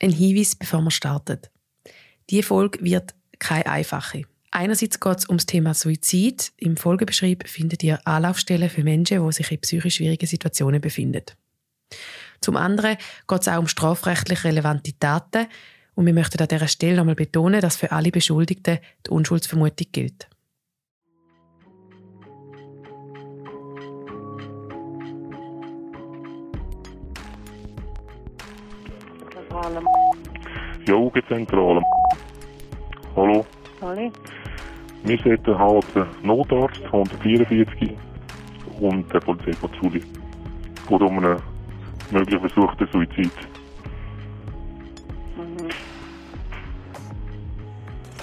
Ein Hinweis, bevor wir starten. Diese Folge wird keine einfache. Einerseits geht es um das Thema Suizid. Im Folgebeschrieb findet ihr Anlaufstellen für Menschen, die sich in psychisch schwierigen Situationen befinden. Zum anderen geht es auch um strafrechtlich relevante Taten und wir möchten an dieser Stelle nochmal betonen, dass für alle Beschuldigten die Unschuldsvermutung gilt. Zentrale. Jugendzentrale. Hallo? Hallo? Wir sollten halt einen Notarzt 144 und der Polizeipatrouille. Geht um einen möglich versuchten Suizid. Mhm.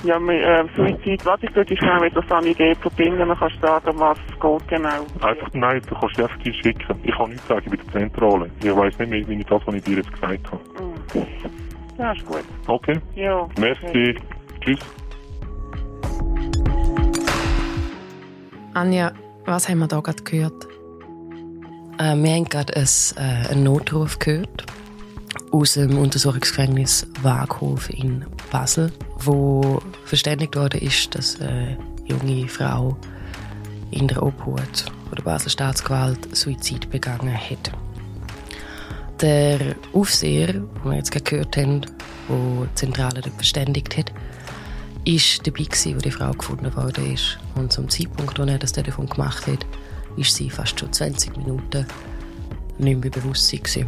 Ja, mit, äh, Suizid, warte, ich würde schnell mit der Sanität verbinden, dann kannst du sagen, was es geht genau. Einfach, nein, du kannst die die schicken. Ich kann nichts sagen bei der Zentrale. Ich weiss nicht mehr, wie ich das, was ich dir jetzt gesagt habe. Ja, ist gut. Okay? Ja. Merci. Tschüss. Anja, was haben wir da gerade gehört? Äh, wir haben gerade ein, äh, einen Notruf gehört aus dem Untersuchungsgefängnis Waghof in Basel, wo verständigt worden ist, dass eine junge Frau in der Obhut von der Basel Staatsgewalt Suizid begangen hat. Der Aufseher, den wir jetzt gerade gehört haben, der die Zentrale dort verständigt hat, ist dabei gewesen, wo die Frau gefunden ist. Und zum Zeitpunkt, als er das Telefon gemacht hat, ist sie fast schon 20 Minuten nicht mehr gewesen.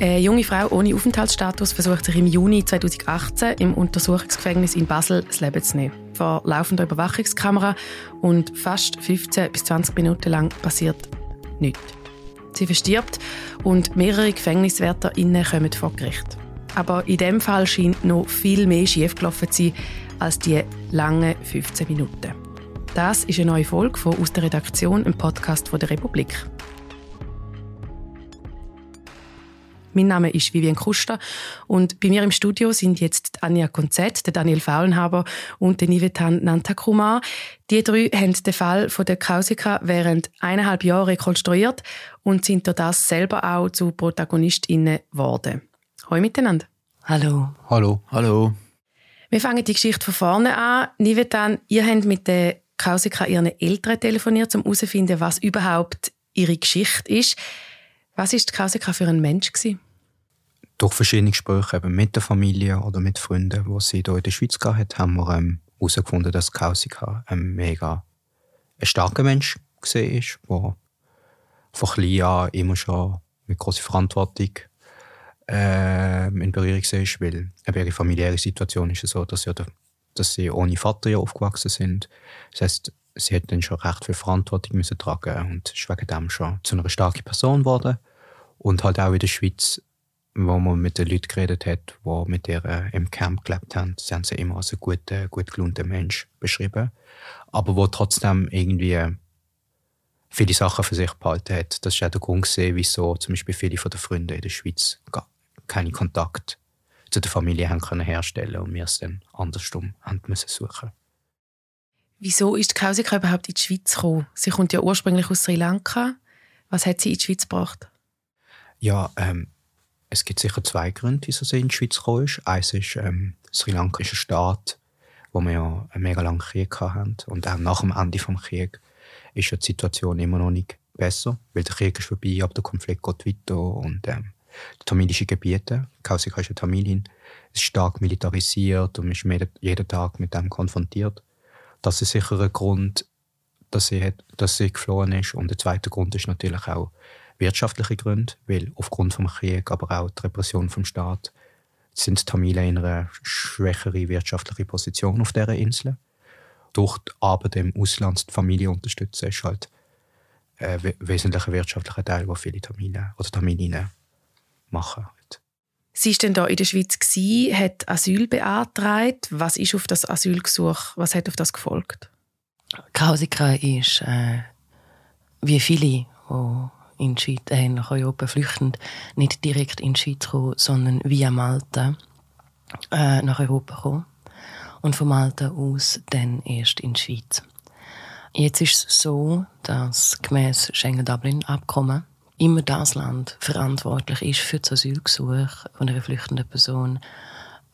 Eine junge Frau ohne Aufenthaltsstatus versucht sich im Juni 2018 im Untersuchungsgefängnis in Basel das Leben zu nehmen. Vor laufender Überwachungskamera und fast 15 bis 20 Minuten lang passiert nichts. Sie verstirbt und mehrere GefängniswärterInnen kommen vor Gericht. Aber in dem Fall scheint noch viel mehr schiefgelaufen zu sein als die langen 15 Minuten. Das ist eine neue Folge von «Aus der Redaktion», im Podcast von der Republik. Mein Name ist Vivian Kuster und bei mir im Studio sind jetzt Anja Konzett, der Daniel Faulenhaber und der Nivetan Nantakumar. Die drei haben den Fall von der Kausika während eineinhalb Jahren rekonstruiert und sind durch das selber auch zu ProtagonistInnen geworden. Hallo miteinander. Hallo. Hallo. Hallo. Wir fangen die Geschichte von vorne an. Nivetan, ihr habt mit der Kausika ihren Eltern telefoniert, um herauszufinden, was überhaupt ihre Geschichte ist. Was ist die Kausika für ein Mensch gewesen? Durch verschiedene Gespräche eben mit der Familie oder mit Freunden, die sie hier in der Schweiz gehabt haben, wir ähm, herausgefunden, dass Kausika ein mega ein starker Mensch war, der von klein an immer schon mit großer Verantwortung äh, in Berührung war, weil eben ihre familiäre Situation ist so, dass, ja der, dass sie ohne Vater ja aufgewachsen sind. Das heißt, sie hat dann schon recht viel Verantwortung müssen tragen und ist wegen dem schon zu einer starken Person geworden. Und halt auch in der Schweiz, wo man mit den Leuten geredet hat, die mit ihr äh, im Camp gelebt haben, sie haben sie immer als einen guten, gut gelaunten Mensch beschrieben. Aber wo trotzdem irgendwie viele Sachen für sich behalten hat. Das ist auch der Grund, gewesen, wieso zum Beispiel viele von den Freunden in der Schweiz gar keinen Kontakt zu der Familie haben können herstellen und wir es dann andersrum haben müssen suchen. Wieso ist die Kausika überhaupt in die Schweiz gekommen? Sie kommt ja ursprünglich aus Sri Lanka. Was hat sie in die Schweiz gebracht? Ja, ähm, es gibt sicher zwei Gründe, wieso sie in die Schweiz gekommen ist. Eins ist, ähm, Sri Lanka ist ein Staat, wo wir ja einen mega langen Krieg hatten. Und auch nach dem Ende des Krieges ist ja die Situation immer noch nicht besser, weil der Krieg ist vorbei, aber der Konflikt geht weiter. Und ähm, die tamilische Gebiete, Kausika ist eine Tamilin, ist stark militarisiert und man ist jeden Tag mit dem konfrontiert. Das ist sicher ein Grund, dass sie, hat, dass sie geflohen ist. Und der zweite Grund ist natürlich auch wirtschaftliche Gründe, weil aufgrund des Krieges, aber auch der Repression vom Staat, sind die Tamilen in einer schwächeren wirtschaftlichen Position auf dieser Insel. Durch die Arbeit im Ausland die Familie unterstützen, ist halt ein wesentlicher wirtschaftlicher Teil, den viele Tamilen oder Tamilinnen machen. Sie war dann hier in der Schweiz, gewesen, hat Asyl beantragt. Was ist auf das Asylgesuch, was hat auf das gefolgt? Kausika ist, äh, wie viele, die in die Schweiz äh, nach Europa flüchten, nicht direkt in die Schweiz gekommen, sondern via Malta äh, nach Europa gekommen. Und von Malta aus dann erst in die Schweiz. Jetzt ist es so, dass gemäß Schengen-Dublin-Abkommen immer das Land verantwortlich ist für das Asylgesuch von einer flüchtenden Person,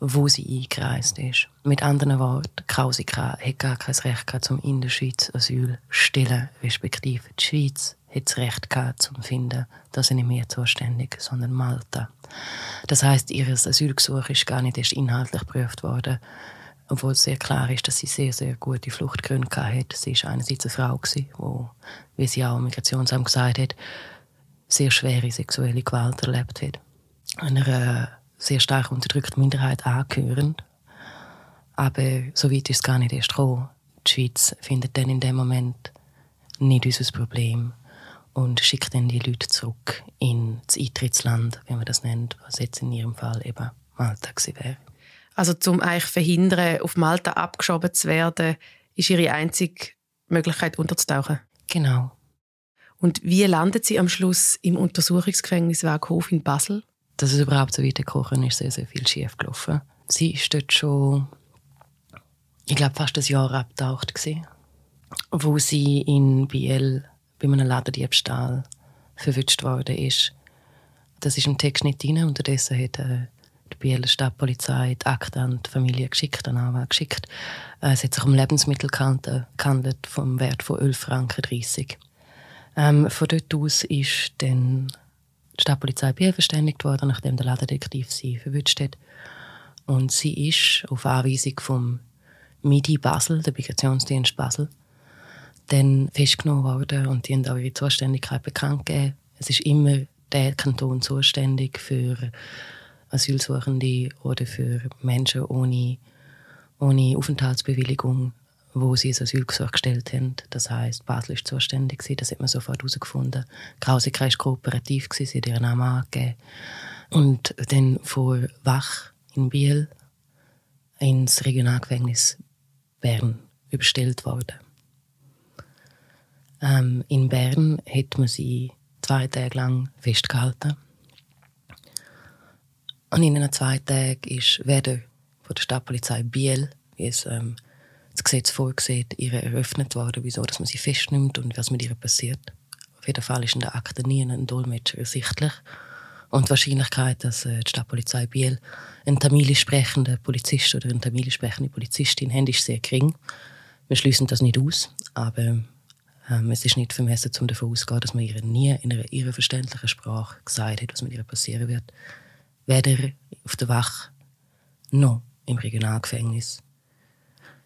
wo sie eingereist ist. Mit anderen Worten, Kausika hat gar kein Recht gehabt, um in der Schweiz Asyl zu stellen, respektive die Schweiz hat das Recht gehabt, zu finden, dass sie nicht mehr zuständig, sondern Malta. Das heißt, ihr Asylgesuch ist gar nicht erst inhaltlich geprüft worden, obwohl sehr klar ist, dass sie sehr, sehr gute Fluchtgründe hatte. Sie war einerseits eine Frau, die, wie sie auch im Migrationsamt gesagt hat, sehr schwere sexuelle Gewalt erlebt hat. Einer sehr stark unterdrückten Minderheit angehörend. Aber so weit ist es gar nicht erst gekommen. Die Schweiz findet dann in dem Moment nicht unser Problem und schickt dann die Leute zurück in das Eintrittsland, wie man das nennt, was jetzt in ihrem Fall eben Malta wäre. Also zum eigentlich verhindern, auf Malta abgeschoben zu werden, ist ihre einzige Möglichkeit unterzutauchen. Genau. Und wie landet sie am Schluss im Untersuchungsgefängnis Werkhof in Basel? Dass es überhaupt so weit gekommen ist, sehr, sehr viel schief gelaufen. Sie ist dort schon, ich glaube, fast ein Jahr abgetaucht gewesen, wo sie in Biel bei einem Ladendiebstahl verwünscht worden ist. Das ist im Text nicht drin. Unterdessen hat äh, die Bieler Stadtpolizei die Akte an die Familie geschickt, an Anwalt geschickt. Äh, es hat sich um Lebensmittel gehandelt vom Wert von 11 Franken 30. Ähm, von dort aus ist dann die Stadtpolizei Biel verständigt worden, nachdem der Ladendetektiv sie verwünscht hat. Und sie ist auf Anweisung vom MIDI Basel, der Migrationsdienst Basel, dann festgenommen worden und die haben auch ihre Zuständigkeit bekannt gegeben. Es ist immer der Kanton zuständig für Asylsuchende oder für Menschen ohne, ohne Aufenthaltsbewilligung, wo sie ein Asylgesuch gestellt haben. Das heißt, Basel ist zuständig gewesen, das hat man sofort herausgefunden. Krausika war kooperativ, gewesen, sie hat ihren Namen angegeben. Und dann vor Wach in Biel ins Regionalgefängnis Bern überstellt worden. Ähm, in Bern hat man sie zwei Tage lang festgehalten. Und in einen zwei Tagen ist weder von der Stadtpolizei Biel, wie es ähm, das Gesetz vorsieht, ihr eröffnet worden, wieso dass man sie festnimmt und was mit ihr passiert. Auf jeden Fall ist in der Akte nie ein Dolmetscher ersichtlich. Und die Wahrscheinlichkeit, dass äh, die Stadtpolizei Biel einen tamilisch sprechenden Polizist oder eine tamilisch sprechende Polizistin hat, ist sehr gering. Wir schließen das nicht aus, aber ähm, es ist nicht vermessen, um davon auszugehen, dass man ihr nie in einer ihrer verständlichen Sprache gesagt hat, was mit ihr passieren wird. Weder auf der Wach noch im Regionalgefängnis.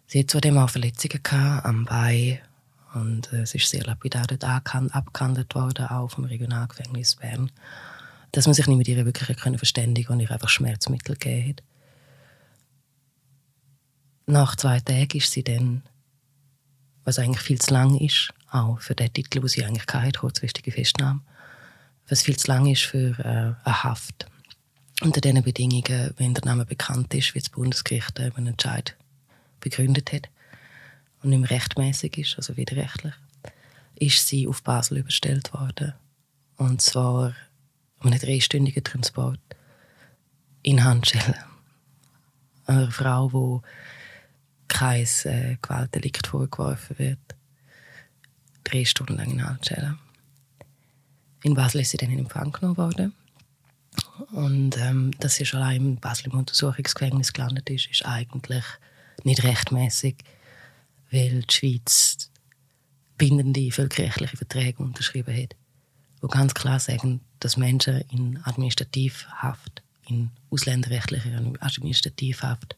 Sie hat zudem auch Verletzungen am Bein und äh, es ist sehr lapidar dort abgehandelt worden, auch vom Regionalgefängnis Bern, dass man sich nicht mit ihr wirklich können verständigen und ihr einfach Schmerzmittel gegeben hat. Nach zwei Tagen ist sie dann, was eigentlich viel zu lang ist, auch für den Titel, den sie eigentlich hatte, kurzfristige Festnahme, was viel zu lang ist für äh, eine Haft. Unter diesen Bedingungen, wenn der Name bekannt ist, wie das Bundesgericht einen Entscheid begründet hat und nicht mehr rechtmäßig ist, also widerrechtlich, ist sie auf Basel überstellt worden. Und zwar um einen dreistündigen Transport in Handschellen. Eine Frau, die kein äh, Gewaltdelikt vorgeworfen wird drei Stunden lang in Handschellen. In Basel ist sie dann in Empfang genommen worden. Und ähm, dass sie schon allein in Basel im Untersuchungsgefängnis gelandet ist, ist eigentlich nicht rechtmäßig, weil die Schweiz bindende völkerrechtliche Verträge unterschrieben hat, wo ganz klar sagen, dass Menschen in Administrativhaft, in ausländerrechtlicher Administrativhaft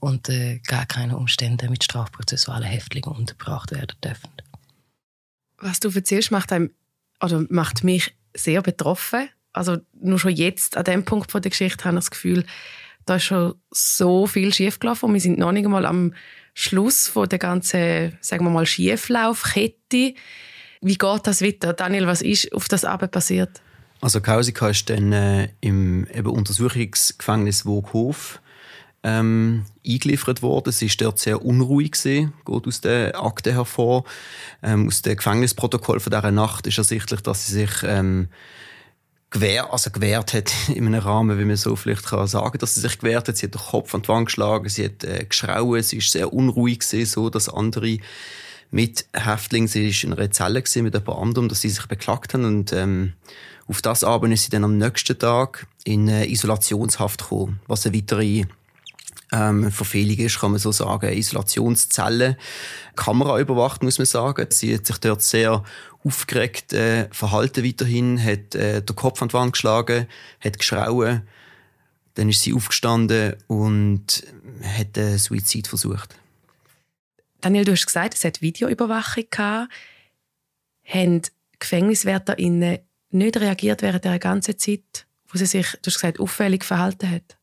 unter äh, gar keinen Umständen mit strafprozessualen Häftlingen untergebracht werden dürfen. Was du erzählst, macht, einem, oder macht mich sehr betroffen. Also nur schon jetzt, an dem Punkt der Geschichte, habe ich das Gefühl, da ist schon so viel schiefgelaufen und wir sind noch nicht einmal am Schluss von der ganzen, sagen wir mal, Schieflaufkette. Wie geht das weiter? Daniel, was ist auf das Abend passiert? Also Kausika ist dann äh, im eben Untersuchungsgefängnis Woghof ähm, eingeliefert worden. Sie ist dort sehr unruhig gewesen, geht aus der Akte hervor. Ähm, aus dem Gefängnisprotokoll von dieser Nacht ist ersichtlich, dass sie sich ähm, gewähr, also gewehrt hat in einem Rahmen, wie man so vielleicht kann sagen, dass sie sich gewehrt hat. Sie hat den Kopf an die Wand geschlagen, sie hat äh, geschrauen, sie ist sehr unruhig gewesen, so dass andere mit Häftlingen. Sie war in einer Zelle mit jemand anderem, dass sie sich beklagt haben. Und ähm, auf das aber ist sie dann am nächsten Tag in Isolationshaft gekommen, was eine weitere ähm, Verfehlung ist, kann man so sagen. Isolationszelle, Kamera überwacht, muss man sagen. Sie hat sich dort sehr aufgeregt äh, verhalten weiterhin, hat äh, den Kopf an die Wand geschlagen, hat geschrauen. Dann ist sie aufgestanden und hat einen Suizid versucht. Daniel, du hast gesagt, es hat Videoüberwachung gehabt. Haben GefängniswärterInnen nicht reagiert während der ganzen Zeit, wo sie sich, du hast gesagt, auffällig verhalten hat?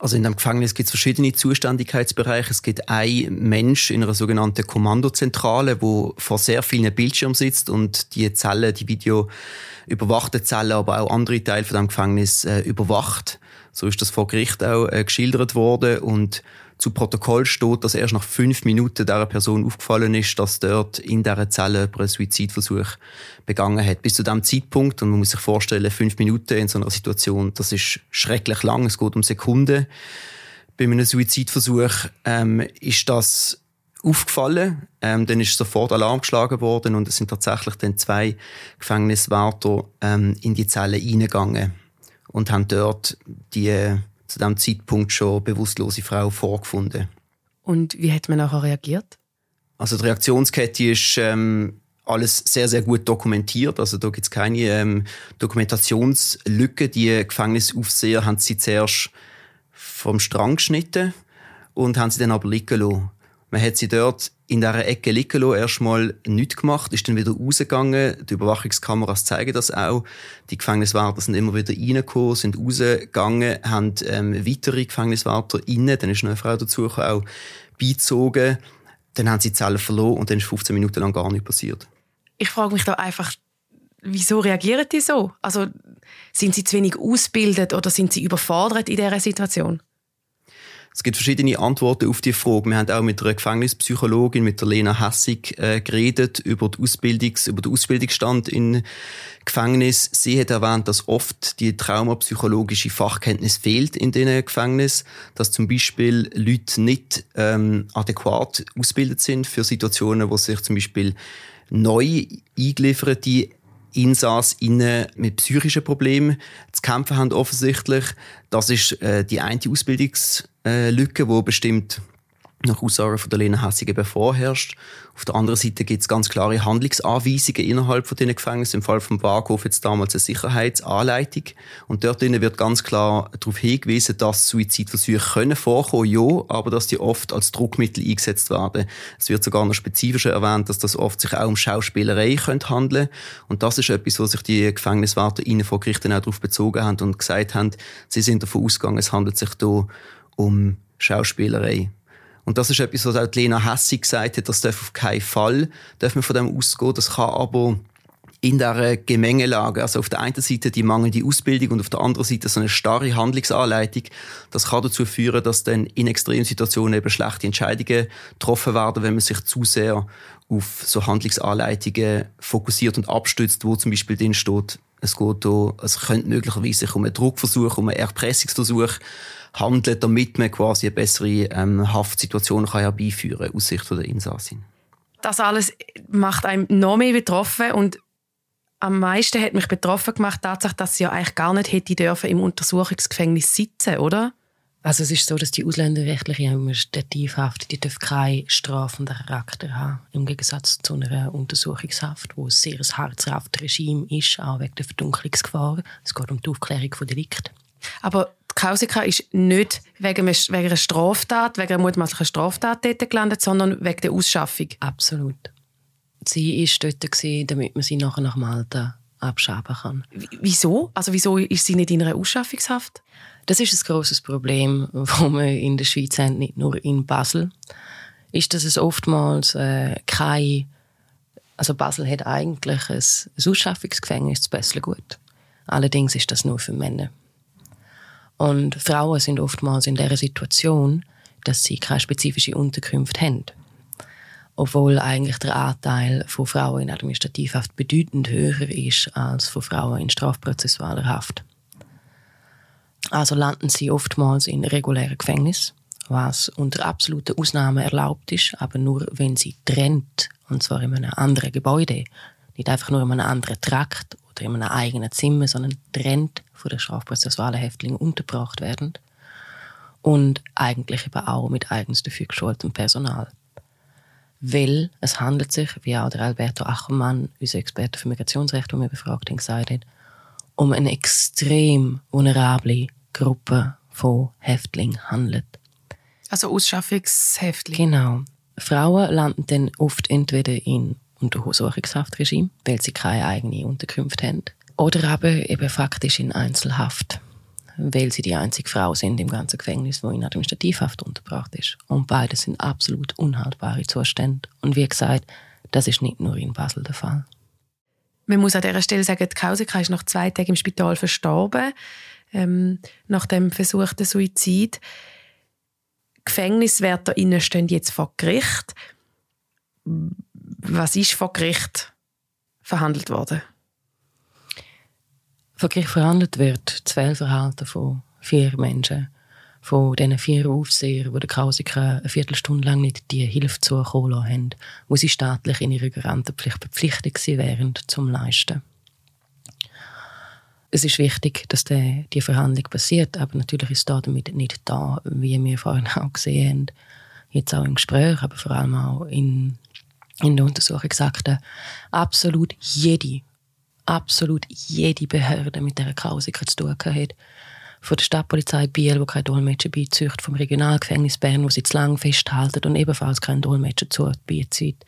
Also in dem Gefängnis gibt es verschiedene Zuständigkeitsbereiche. Es gibt einen Mensch in einer sogenannten Kommandozentrale, wo vor sehr vielen Bildschirmen sitzt und die Zelle, die Video überwachte Zelle, aber auch andere Teile von dem Gefängnis äh, überwacht. So ist das vor Gericht auch äh, geschildert worden und zu Protokoll steht, dass erst nach fünf Minuten dieser Person aufgefallen ist, dass dort in dieser Zelle einen Suizidversuch begangen hat. Bis zu diesem Zeitpunkt, und man muss sich vorstellen, fünf Minuten in so einer Situation, das ist schrecklich lang, es geht um Sekunden. Bei einem Suizidversuch ähm, ist das aufgefallen. Ähm, dann ist sofort Alarm geschlagen worden und es sind tatsächlich dann zwei Gefängniswärter ähm, in die Zelle reingegangen und haben dort die zu dem Zeitpunkt schon bewusstlose Frau vorgefunden. Und wie hat man nachher reagiert? Also die Reaktionskette ist ähm, alles sehr, sehr gut dokumentiert. Also da gibt es keine ähm, Dokumentationslücke. Die Gefängnisaufseher haben sie zuerst vom Strang geschnitten und haben sie dann aber liegen lassen. Man hat sie dort in dieser Ecke liegen lassen, erstmal nichts gemacht, ist dann wieder rausgegangen. Die Überwachungskameras zeigen das auch. Die Gefängniswärter sind immer wieder reingekommen, sind rausgegangen, haben ähm, weitere Gefängniswärter innen, dann ist noch eine Frau dazu auch beizogen. Dann haben sie die Zelle verloren und dann ist 15 Minuten lang gar nichts passiert. Ich frage mich da einfach, wieso reagieren die so? Also sind sie zu wenig ausgebildet oder sind sie überfordert in dieser Situation? Es gibt verschiedene Antworten auf die Frage. Wir haben auch mit einer Gefängnispsychologin, mit der Lena Hassig, äh, geredet über, die Ausbildungs-, über den Ausbildungsstand in Gefängnis. Sie hat erwähnt, dass oft die traumapsychologische Fachkenntnis fehlt in diesen Gefängnissen, dass zum Beispiel Leute nicht ähm, adäquat ausgebildet sind für Situationen, wo sich zum Beispiel neu eingelieferte Insassinnen mit psychischen Problemen zu kämpfen haben offensichtlich. Das ist äh, die eine Ausbildungslücke, die bestimmt nach Aussagen von der Lena Hessig eben vorherrscht. Auf der anderen Seite gibt es ganz klare Handlungsanweisungen innerhalb von diesen Gefängnissen. Im Fall vom Barhof jetzt damals eine Sicherheitsanleitung. Und dort wird ganz klar darauf hingewiesen, dass Suizidversuche können vorkommen, ja, aber dass die oft als Druckmittel eingesetzt werden. Es wird sogar noch spezifischer erwähnt, dass das oft sich auch um Schauspielerei könnte handeln. Und das ist etwas, wo sich die Gefängniswärter innen vor Gerichten auch darauf bezogen haben und gesagt haben, sie sind davon ausgegangen, es handelt sich hier um Schauspielerei. Und das ist etwas, was auch Lena Hessig gesagt hat, das darf auf keinen Fall darf man von dem ausgehen. Das kann aber in dieser Gemengelage, also auf der einen Seite die mangelnde Ausbildung und auf der anderen Seite so eine starre Handlungsanleitung, das kann dazu führen, dass dann in Extremsituationen eben schlechte Entscheidungen getroffen werden, wenn man sich zu sehr auf so Handlungsanleitungen fokussiert und abstützt, wo zum Beispiel drin steht, es geht hier, es könnte möglicherweise um einen Druckversuch, um einen Erpressungsversuch handeln, damit man quasi eine bessere ähm, Haftsituation kann herbeiführen kann, aus Sicht der Insassin. Das alles macht einem noch mehr betroffen und am meisten hat mich betroffen gemacht, Tatsache, dass sie ja eigentlich gar nicht hätte dürfen im Untersuchungsgefängnis sitzen, oder? Also es ist so, dass die ausländerrechtliche Administrativhaft, die darf keinen strafenden Charakter haben, im Gegensatz zu einer Untersuchungshaft, wo ein sehr hartes Haftregime ist, auch wegen der Verdunklungsgefahr. Es geht um die Aufklärung von Delikten. Aber Kausika ist nicht wegen, einer Straftat, wegen einer mutmaßlichen Straftat dort gelandet, sondern wegen der Ausschaffung. Absolut. Sie war dort, damit man sie nachher nach Malta abschaben kann. Wieso? Also wieso ist sie nicht in einer Ausschaffungshaft? Das ist ein großes Problem, das wir in der Schweiz haben, nicht nur in Basel. Ist, dass es oftmals äh, kein also Basel hat eigentlich ein, ein Ausschaffungsgefängnis, das Bessel gut. Allerdings ist das nur für Männer. Und Frauen sind oftmals in der Situation, dass sie keine spezifische Unterkunft haben. Obwohl eigentlich der Anteil von Frauen in Administrativhaft bedeutend höher ist als von Frauen in strafprozessualer Haft. Also landen sie oftmals in regulären Gefängnissen was unter absoluten Ausnahmen erlaubt ist, aber nur wenn sie trennt, und zwar in einem anderen Gebäude, nicht einfach nur in einem anderen Trakt oder in einem eigenen Zimmer, sondern trennt von der strafprozessualen Häftlinge untergebracht werden und eigentlich eben auch mit eigens dafür geschultem Personal. Weil es handelt sich, wie auch der Alberto Ackermann, unser Experte für Migrationsrecht, den wir befragt haben, gesagt hat, um eine extrem vulnerable Gruppe von Häftlingen handelt. Also Ausschaffungshäftlinge? Genau. Frauen landen dann oft entweder in Untersuchungshaftregime, weil sie keine eigenen Unterkünfte haben, oder aber eben faktisch in Einzelhaft, weil sie die einzige Frau sind im ganzen Gefängnis, wo in Administrativhaft untergebracht ist. Und beide sind absolut unhaltbare Zustände. Und wie gesagt, das ist nicht nur in Basel der Fall. Man muss an dieser Stelle sagen, die Kausika ist nach zwei Tagen im Spital verstorben, ähm, nach dem versuchten Suizid. GefängniswärterInnen stehen jetzt vor Gericht. Was ist vor Gericht verhandelt worden? Vor Gericht verhandelt wird das Fehlverhalten von vier Menschen, von diesen vier Aufsehern, die der Kausiker eine Viertelstunde lang nicht die Hilfe zukommen haben, wo sie staatlich in ihrer Garantenpflicht verpflichtet wären, zum Leisten. Es ist wichtig, dass die, die Verhandlung passiert, aber natürlich ist es damit nicht da, wie wir vorhin auch gesehen haben, jetzt auch im Gespräch, aber vor allem auch in, in der Untersuchungsakte, absolut jede, absolut jede Behörde mit dieser Klausiker zu tun hat. Von der Stadtpolizei Biel, wo kein Dolmetscher beizücht, vom Regionalgefängnis Bern, wo sie zu lang festhalten und ebenfalls kein Dolmetscher zu beizieht,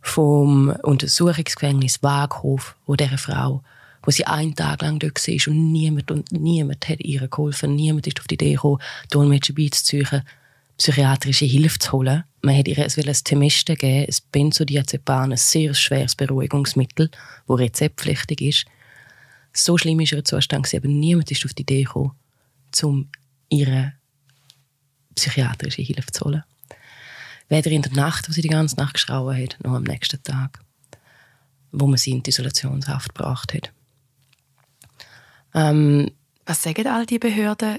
vom Untersuchungsgefängnis Waghof, wo dieser Frau wo sie einen Tag lang dort war und niemand, und niemand hat ihr geholfen. Niemand ist auf die Idee gekommen, Dolmetscher beizuziehen, psychiatrische Hilfe zu holen. Man hat ihr ein Temeste geben, ein Benzodiazepam, ein sehr schweres Beruhigungsmittel, das rezeptpflichtig ist. So schlimm ist ihr Zustand, aber niemand ist auf die Idee gekommen, um ihre psychiatrische Hilfe zu holen. Weder in der Nacht, wo sie die ganze Nacht geschrauen hat, noch am nächsten Tag, wo man sie in die Isolationshaft gebracht hat. Ähm, Was sagen all die Behörden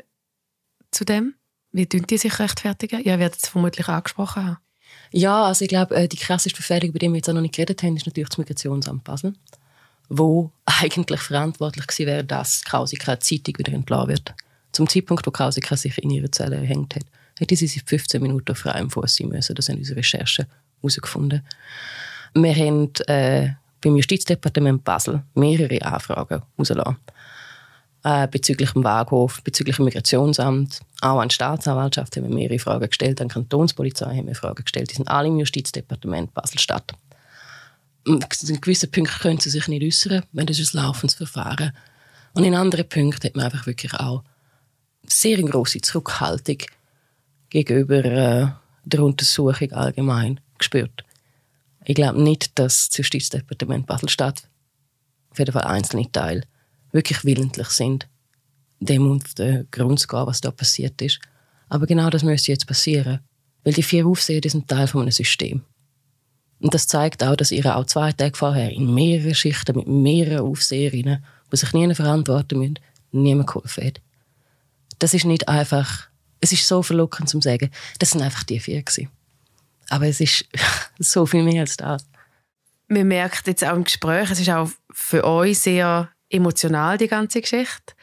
zu dem? Wie tun die sich rechtfertigen? Ihr werdet es vermutlich angesprochen haben. Ja, also ich glaube, äh, die krasseste Befähigung, über die wir jetzt noch nicht geredet haben, ist natürlich das Migrationsamt Basel, wo eigentlich verantwortlich gewesen wäre, dass Krausika Zeitung wieder entlassen wird. Zum Zeitpunkt, wo Krausika sich in ihre Zelle erhängt hat, hätte sie sich 15 Minuten frei im Fuß sein müssen. Das haben unsere Recherchen herausgefunden. Wir haben äh, beim Justizdepartement Basel mehrere Anfragen rausgelassen äh, bezüglich dem Waghof, bezüglich dem Migrationsamt, auch an die Staatsanwaltschaft haben wir mehrere Fragen gestellt, an die Kantonspolizei haben wir Fragen gestellt. Die sind alle im Justizdepartement Basel-Stadt. In gewissen Punkten können sie sich nicht äußern, wenn das ein laufendes Verfahren. Und in anderen Punkten hat man einfach wirklich auch sehr große Zurückhaltung gegenüber äh, der Untersuchung allgemein gespürt. Ich glaube nicht, dass das Justizdepartement Basel-Stadt, auf jeden Fall einzelne Teile, wirklich willentlich sind, dem und den Grund zu gehen, was da passiert ist. Aber genau das müsste jetzt passieren. Weil die vier Aufseher sind Teil von einem System. Und das zeigt auch, dass ihr auch zwei Tage vorher in mehreren Schichten mit mehreren Aufseherinnen, die sich nie verantworten müssen, niemand geholfen hat. Das ist nicht einfach, es ist so verlockend zu sagen, das sind einfach die vier gewesen. Aber es ist so viel mehr als das. Man merkt jetzt auch im Gespräch, es ist auch für euch sehr emotional, die ganze Geschichte.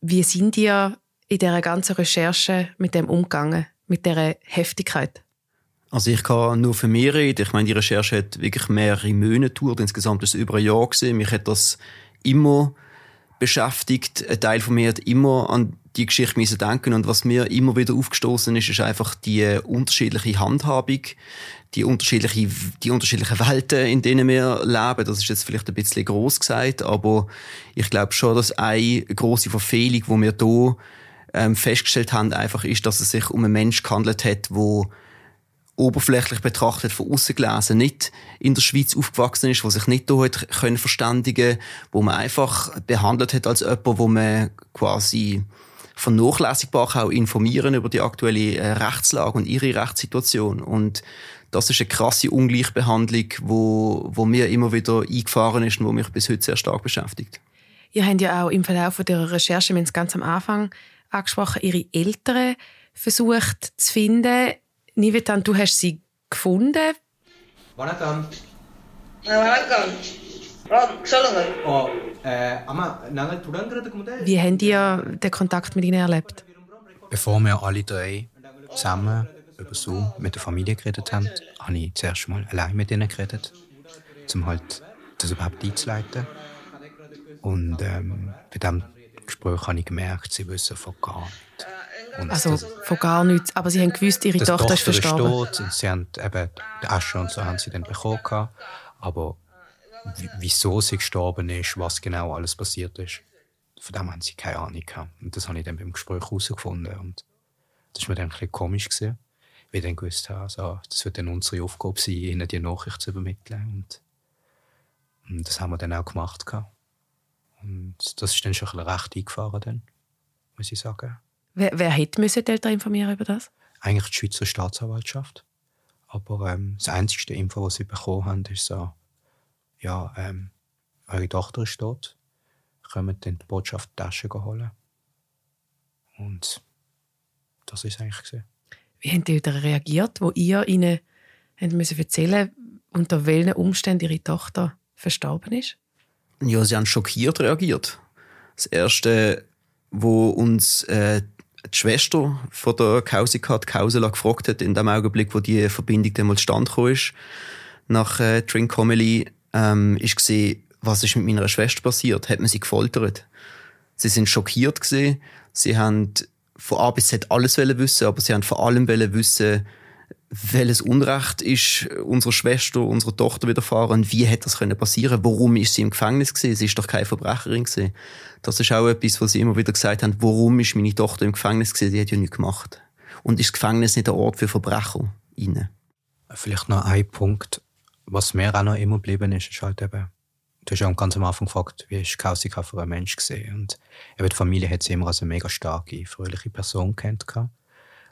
Wie sind ihr in dieser ganzen Recherche mit dem umgegangen, mit dieser Heftigkeit? Also ich kann nur für mich reden. Ich meine, die Recherche hat wirklich mehrere Monate gedauert. Insgesamt ist es über ein Jahr gesehen. Mich hat das immer beschäftigt. Ein Teil von mir hat immer an die Geschichte müssen denken und was mir immer wieder aufgestoßen ist, ist einfach die unterschiedliche Handhabung, die unterschiedliche, die unterschiedlichen Welten, in denen wir leben. Das ist jetzt vielleicht ein bisschen groß gesagt, aber ich glaube schon, dass eine große Verfehlung, die wir hier ähm, festgestellt haben, einfach ist, dass es sich um einen Mensch gehandelt hat, wo oberflächlich betrachtet von außen gelesen nicht in der Schweiz aufgewachsen ist, wo sich nicht da hat können verständigen, wo man einfach behandelt hat als jemand, wo man quasi vernachlässigbar auch informieren über die aktuelle äh, Rechtslage und ihre Rechtssituation. Und das ist eine krasse Ungleichbehandlung, wo, wo mir immer wieder eingefahren ist und wo mich bis heute sehr stark beschäftigt. Ihr habt ja auch im Verlauf eurer Recherche, wir haben es ganz am Anfang angesprochen, ihre Eltern versucht zu finden. Nivetan, du hast sie gefunden. Wanakam. Wanakam. Oh, Solomon. Oh. Ah. Wie haben ihr den Kontakt mit ihnen erlebt? Bevor wir alle drei zusammen über Zoom mit der Familie geredet haben, habe ich zuerst mal allein mit ihnen geredet, um halt das überhaupt einzuleiten. Und ähm, bei diesem Gespräch habe ich gemerkt, sie wissen von gar nichts. Und also das, von gar nichts, aber sie haben gewusst, ihre Tochter, Tochter ist verstorben. Ist tot und sie haben eben die Asche und so haben sie dann bekommen. Aber wieso sie gestorben ist, was genau alles passiert ist, von dem haben sie keine Ahnung gehabt. Und das habe ich dann beim Gespräch herausgefunden. Und das war mir dann ein bisschen komisch gewesen, weil ich dann gewusst habe, also, das wird dann unsere Aufgabe sein, ihnen die Nachricht zu übermitteln. Und, und das haben wir dann auch gemacht. gehabt. Und das ist dann schon ein bisschen recht eingefahren, dann, muss ich sagen. Wer, wer hätte müssen die Eltern informieren über das? eigentlich die Schweizer Staatsanwaltschaft. Aber ähm, das einzige Info, was sie bekommen haben, ist so, ja, ähm, eure Tochter ist tot, kommt dann die Botschaft die Tasche holen. Und das ist eigentlich gewesen. Wie haben die Eltern reagiert, wo ihr ihnen müssen erzählen unter welchen Umständen ihre Tochter verstorben ist? Ja, sie haben schockiert reagiert. Das Erste, wo uns äh, die Schwester von der Kausika, die Kausela, gefragt hat, in dem Augenblick, wo die Verbindung dann mal zustande gekommen ist, nach äh, Drink Homily, ähm, ist gesehen, was ist mit meiner Schwester passiert? Hat man sie gefoltert? Sie sind schockiert gesehen. Sie haben von A bis Z alles wollen wissen, aber sie haben vor allem wollen wissen, welches Unrecht ist unserer Schwester, unserer Tochter widerfahren wie hätte das können passieren? Warum ist sie im Gefängnis gewesen? Sie ist doch keine Verbrecherin gewesen. Das ist auch etwas, was sie immer wieder gesagt haben. Warum ist meine Tochter im Gefängnis gewesen? Sie hat ja nichts gemacht. Und ist das Gefängnis nicht ein Ort für Verbrecher? Innen? Vielleicht noch ein Punkt, was mir auch noch immer geblieben ist, ist halt eben, du hast ja ganz am Anfang gefragt, wie ist Kausika für ein Mensch gesehen und eben die Familie hat sie immer als eine mega starke, fröhliche Person kennt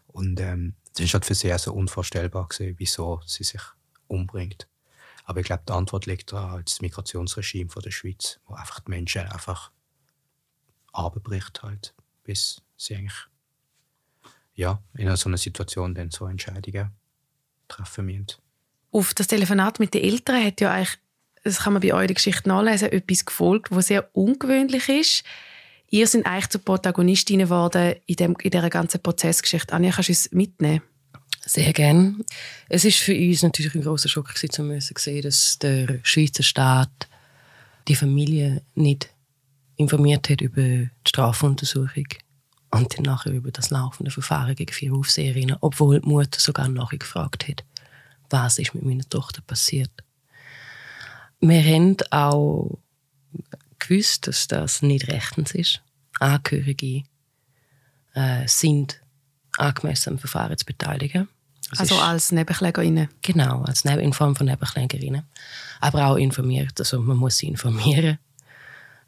und ähm, das ist halt für sie auch so unvorstellbar gewesen, wieso sie sich umbringt. Aber ich glaube, die Antwort liegt daran, das Migrationsregime von der Schweiz, wo einfach die Menschen einfach abbricht halt, bis sie eigentlich ja, in so einer Situation dann so Entscheidungen treffen müssen. Auf das Telefonat mit den Eltern hat ja eigentlich, das kann man bei euch in der Geschichte nachlesen, etwas gefolgt, was sehr ungewöhnlich ist. Ihr seid eigentlich zu Protagonistinnen geworden in, dem, in dieser ganzen Prozessgeschichte. Anja, kannst du uns mitnehmen? Sehr gern. Es ist für uns natürlich ein großer Schock gewesen, zu müssen sehen, dass der Schweizer Staat die Familie nicht informiert hat über die Strafuntersuchung und dann nachher über das laufende Verfahren gegen vier Aufseherinnen, obwohl die Mutter sogar nachgefragt hat, was ist mit meiner Tochter passiert. Wir haben auch gewusst, dass das nicht rechtens ist. Angehörige äh, sind angemessen am Verfahren zu beteiligen. Das Also als Nebenklägerinnen. Genau, als Neb- in Form von Nebenklägerinnen. Aber auch informiert, also man muss sie informieren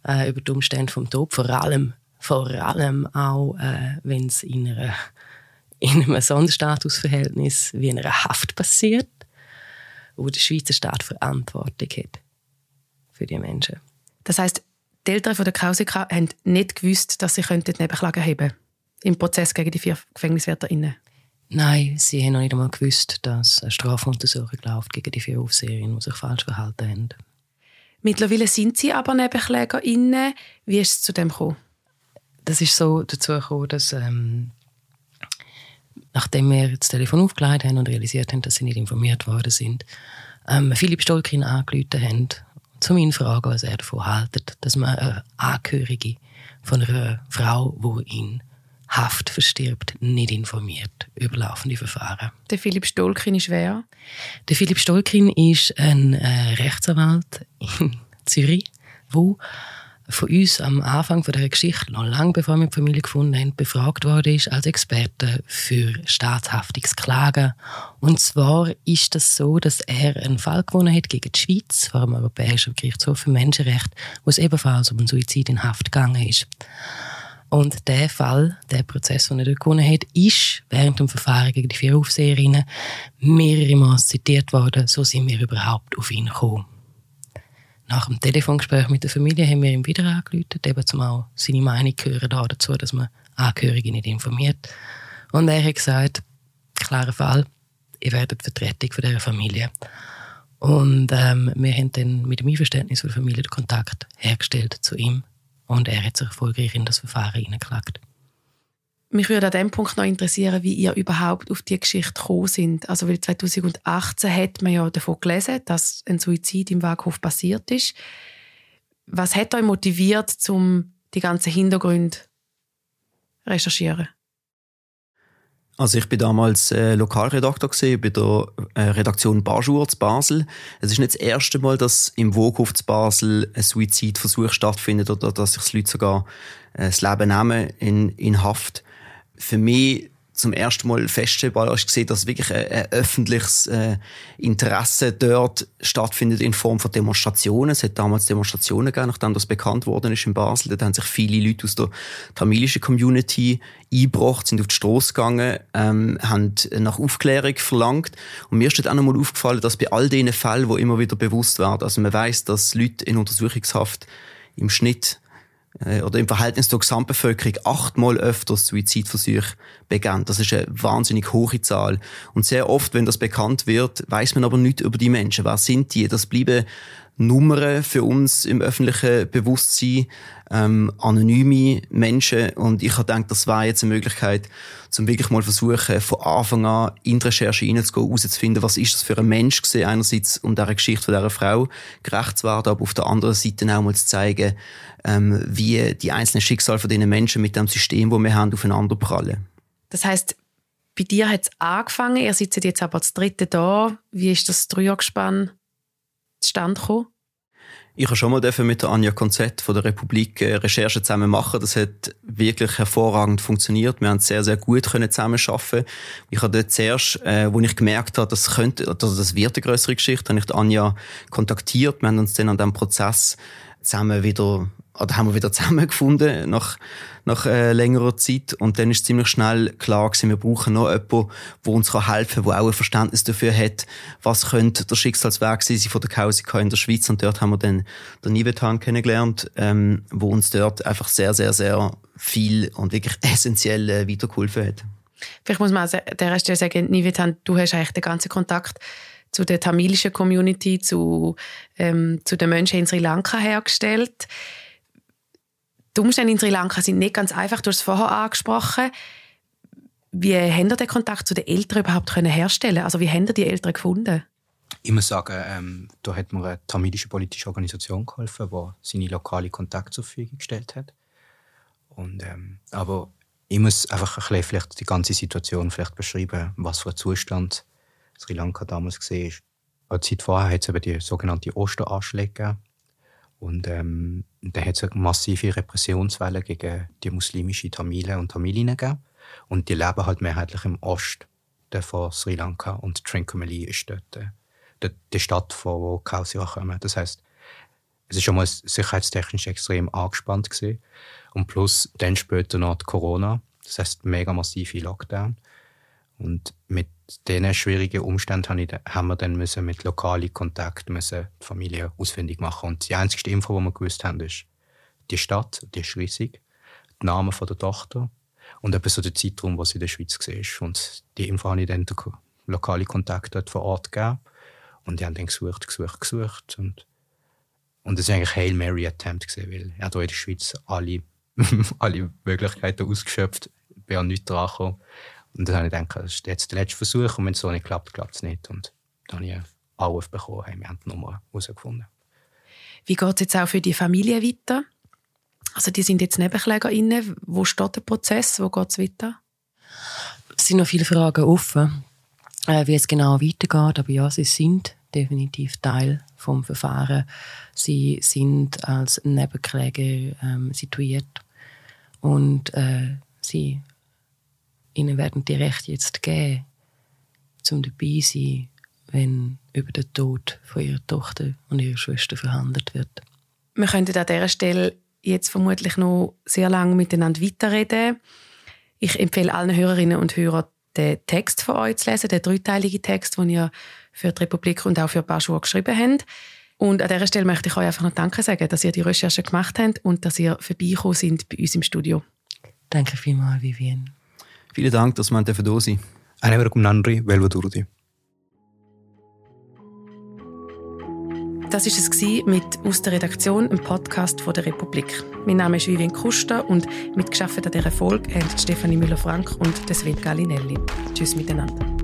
äh, über die Umstände vom Tod, vor allem, vor allem auch, äh, wenn es in, einer, in einem Sonderstatusverhältnis wie in einer Haft passiert, wo der Schweizer Staat Verantwortung hat für die Menschen. Das heisst, die Eltern von der Kausika haben nicht gewusst, dass sie könnten Nebenklage heben im Prozess gegen die vier Gefängniswärterinnen. Nein, sie haben noch nicht einmal gewusst, dass eine Strafuntersuchung läuft gegen die vier Aufseherinnen, die sich falsch verhalten haben. Mittlerweile sind sie aber Nebenklägerinnen. Wie ist es zu dem gekommen? das ist so dazu gekommen, dass ähm, nachdem wir das Telefon aufgelegt haben und realisiert haben, dass sie nicht informiert worden sind, ähm, Philipp Stolkin angerufen haben, um ihn zu fragen, was er davon hält, dass man eine Angehörige von einer Frau, die in Haft verstirbt, nicht informiert über laufende Verfahren. Der Philipp Stolkin ist wer? Der Philipp Stolkin ist ein äh, Rechtsanwalt in Zürich, wo von uns am Anfang von der Geschichte, noch lange bevor wir die Familie gefunden haben, befragt worden ist als Experte für Staatshaftungsklagen. Und zwar ist das so, dass er einen Fall gewonnen hat gegen die Schweiz vor dem Europäischen Gerichtshof für Menschenrechte, wo es ebenfalls um einen Suizid in Haft gegangen ist. Und der Fall, der Prozess, den er dort gewonnen hat, ist während dem Verfahren gegen die vier Aufseherinnen mehrere Mal zitiert worden. So sind wir überhaupt auf ihn gekommen. Nach dem Telefongespräch mit der Familie haben wir ihm wieder angerufen, eben zum auch seine Meinung hören da dazu, dass man Angehörige nicht informiert. Und er hat gesagt, klarer Fall, ihr werdet Vertretung von dieser Familie. Und ähm, wir haben dann mit dem Einverständnis der Familie den Kontakt hergestellt zu ihm. Und er hat sich erfolgreich in das Verfahren hineingeklagt. Mich würde an dem Punkt noch interessieren, wie ihr überhaupt auf die Geschichte gekommen sind. Also, weil 2018 hat man ja davon gelesen, dass ein Suizid im Waghof passiert ist. Was hat euch motiviert, um die ganzen Hintergründe recherchieren? Also ich bin damals äh, Lokalredakteur gewesen, bei der äh, Redaktion Barjour zu Basel. Es ist nicht das erste Mal, dass im Woghof zu Basel ein Suizidversuch stattfindet oder dass sich Leute sogar äh, das Leben nehmen in, in Haft. Für mich zum ersten Mal feststellbar ist gesehen, dass wirklich ein, ein öffentliches äh, Interesse dort stattfindet in Form von Demonstrationen. Es hat damals Demonstrationen gegeben, nachdem das bekannt worden ist in Basel. Dort haben sich viele Leute aus der tamilischen Community eingebracht, sind auf die Straße gegangen, ähm, haben nach Aufklärung verlangt. Und mir ist dort auch nochmal aufgefallen, dass bei all diesen Fällen, wo immer wieder bewusst werden, also man weiß, dass Leute in Untersuchungshaft im Schnitt oder im Verhältnis zur Gesamtbevölkerung achtmal öfter Suizidversuche begehen. Das ist eine wahnsinnig hohe Zahl. Und sehr oft, wenn das bekannt wird, weiß man aber nicht über die Menschen. Wer sind die? Das bleiben Nummern für uns im öffentlichen Bewusstsein, ähm, anonyme Menschen. Und ich habe gedacht, das war jetzt eine Möglichkeit, zum wirklich mal versuchen, von Anfang an in die Recherche reinzugehen, herauszufinden, was ist das für ein Mensch gewesen, einerseits, um dieser Geschichte von dieser Frau gerecht zu werden, aber auf der anderen Seite auch mal zu zeigen, ähm, wie die einzelnen Schicksale von diesen Menschen mit dem System, das wir haben, aufeinander prallen. Das heißt, bei dir hat es angefangen, ihr sitzt jetzt aber das dritte da. Wie ist das Dreiergespann zustande gekommen? Ich habe schon mal mit der Anja Konzett von der Republik äh, Recherche zusammen machen. Das hat wirklich hervorragend funktioniert. Wir haben sehr, sehr gut können zusammen arbeiten. Ich habe dort zuerst, äh, wo ich gemerkt habe, das könnte, also das wird eine größere Geschichte, habe ich die Anja kontaktiert. Wir haben uns dann an diesem Prozess zusammen wieder oder haben wir wieder zusammengefunden nach, nach äh, längerer Zeit. Und dann ist ziemlich schnell klar gewesen, wir brauchen noch jemanden, der uns helfen kann, der auch ein Verständnis dafür hat, was könnte der Schicksalsweg sein von der Kausika in der Schweiz. Und dort haben wir dann den Nivetan kennengelernt, ähm, wo uns dort einfach sehr, sehr, sehr viel und wirklich essentiell äh, weitergeholfen hat. Vielleicht muss man an dieser Stelle sagen, Nivetan, du hast eigentlich den ganzen Kontakt zu der tamilischen Community, zu, ähm, zu den Menschen in Sri Lanka hergestellt. Die Umstände in Sri Lanka sind nicht ganz einfach. Du hast es vorher angesprochen. Wie haben ihr den Kontakt zu den Eltern überhaupt herstellen? Also wie haben ihr die Eltern gefunden? Ich muss sagen, ähm, da hat mir eine tamilische politische Organisation geholfen, die seine lokale Kontakte zur Verfügung gestellt hat. Und, ähm, aber ich muss einfach ein bisschen vielleicht die ganze Situation vielleicht beschreiben, was für ein Zustand Sri Lanka damals war. In der Zeit vorher hat es eben die sogenannten Osteranschläge gegeben. Und ähm, da hat es eine massive Repressionswelle gegen die muslimische Tamilen und Tamilinnen gegeben. Und die leben halt mehrheitlich im Osten von Sri Lanka. Und Trincomalee ist dort äh, die Stadt, von wo Kausia kommen. Das heißt, es ist schon mal sicherheitstechnisch extrem angespannt gewesen. Und plus dann später noch die Corona. Das heißt, mega massive Lockdown. Und mit diesen schwierigen Umständen haben wir dann müssen mit lokalen Kontakten müssen die Familie ausfindig machen. Und die einzige Info, die wir gewusst haben, ist die Stadt, die ist riesig, der Name der Tochter und etwa so der Zeitraum, was sie in der Schweiz war. Und die Info habe ich dann den lokalen Kontakt dort vor Ort gegeben. Und die haben dann gesucht, gesucht, gesucht. Und, und das war eigentlich Hail Mary Attempt, gewesen, weil er hat in der Schweiz alle, alle Möglichkeiten ausgeschöpft, bin an nichts dran gekommen. Und dann habe ich gedacht, das ist jetzt der letzte Versuch und wenn es so nicht klappt, klappt es nicht. Und dann habe ich einen Anruf bekommen, haben wir haben die Nummer herausgefunden. Wie geht es jetzt auch für die Familie weiter? Also die sind jetzt NebenklägerInnen. Wo steht der Prozess? Wo geht es weiter? Es sind noch viele Fragen offen, äh, wie es genau weitergeht. Aber ja, sie sind definitiv Teil vom Verfahren. Sie sind als Nebenkläger ähm, situiert und äh, sie ihnen werden die Rechte jetzt geben, zum dabei sein, wenn über den Tod von ihrer Tochter und ihrer Schwester verhandelt wird. Wir könnten an dieser Stelle jetzt vermutlich noch sehr lange miteinander weiterreden. Ich empfehle allen Hörerinnen und Hörern, den Text von euch zu lesen, den dreiteiligen Text, den ihr für die Republik und auch für Baschur geschrieben habt. Und an dieser Stelle möchte ich euch einfach noch Danke sagen, dass ihr die Recherche gemacht habt und dass ihr vorbeigekommen sind bei uns im Studio. Danke vielmals, Vivienne. Vielen Dank, dass wir da sein nandri, velvo durdi. Das ist es mit «Aus der Redaktion», einem Podcast von der Republik. Mein Name ist Vivien Kuster und mitgeschafft an dieser Folge haben Stefanie Müller-Frank und Sven Gallinelli. Tschüss miteinander.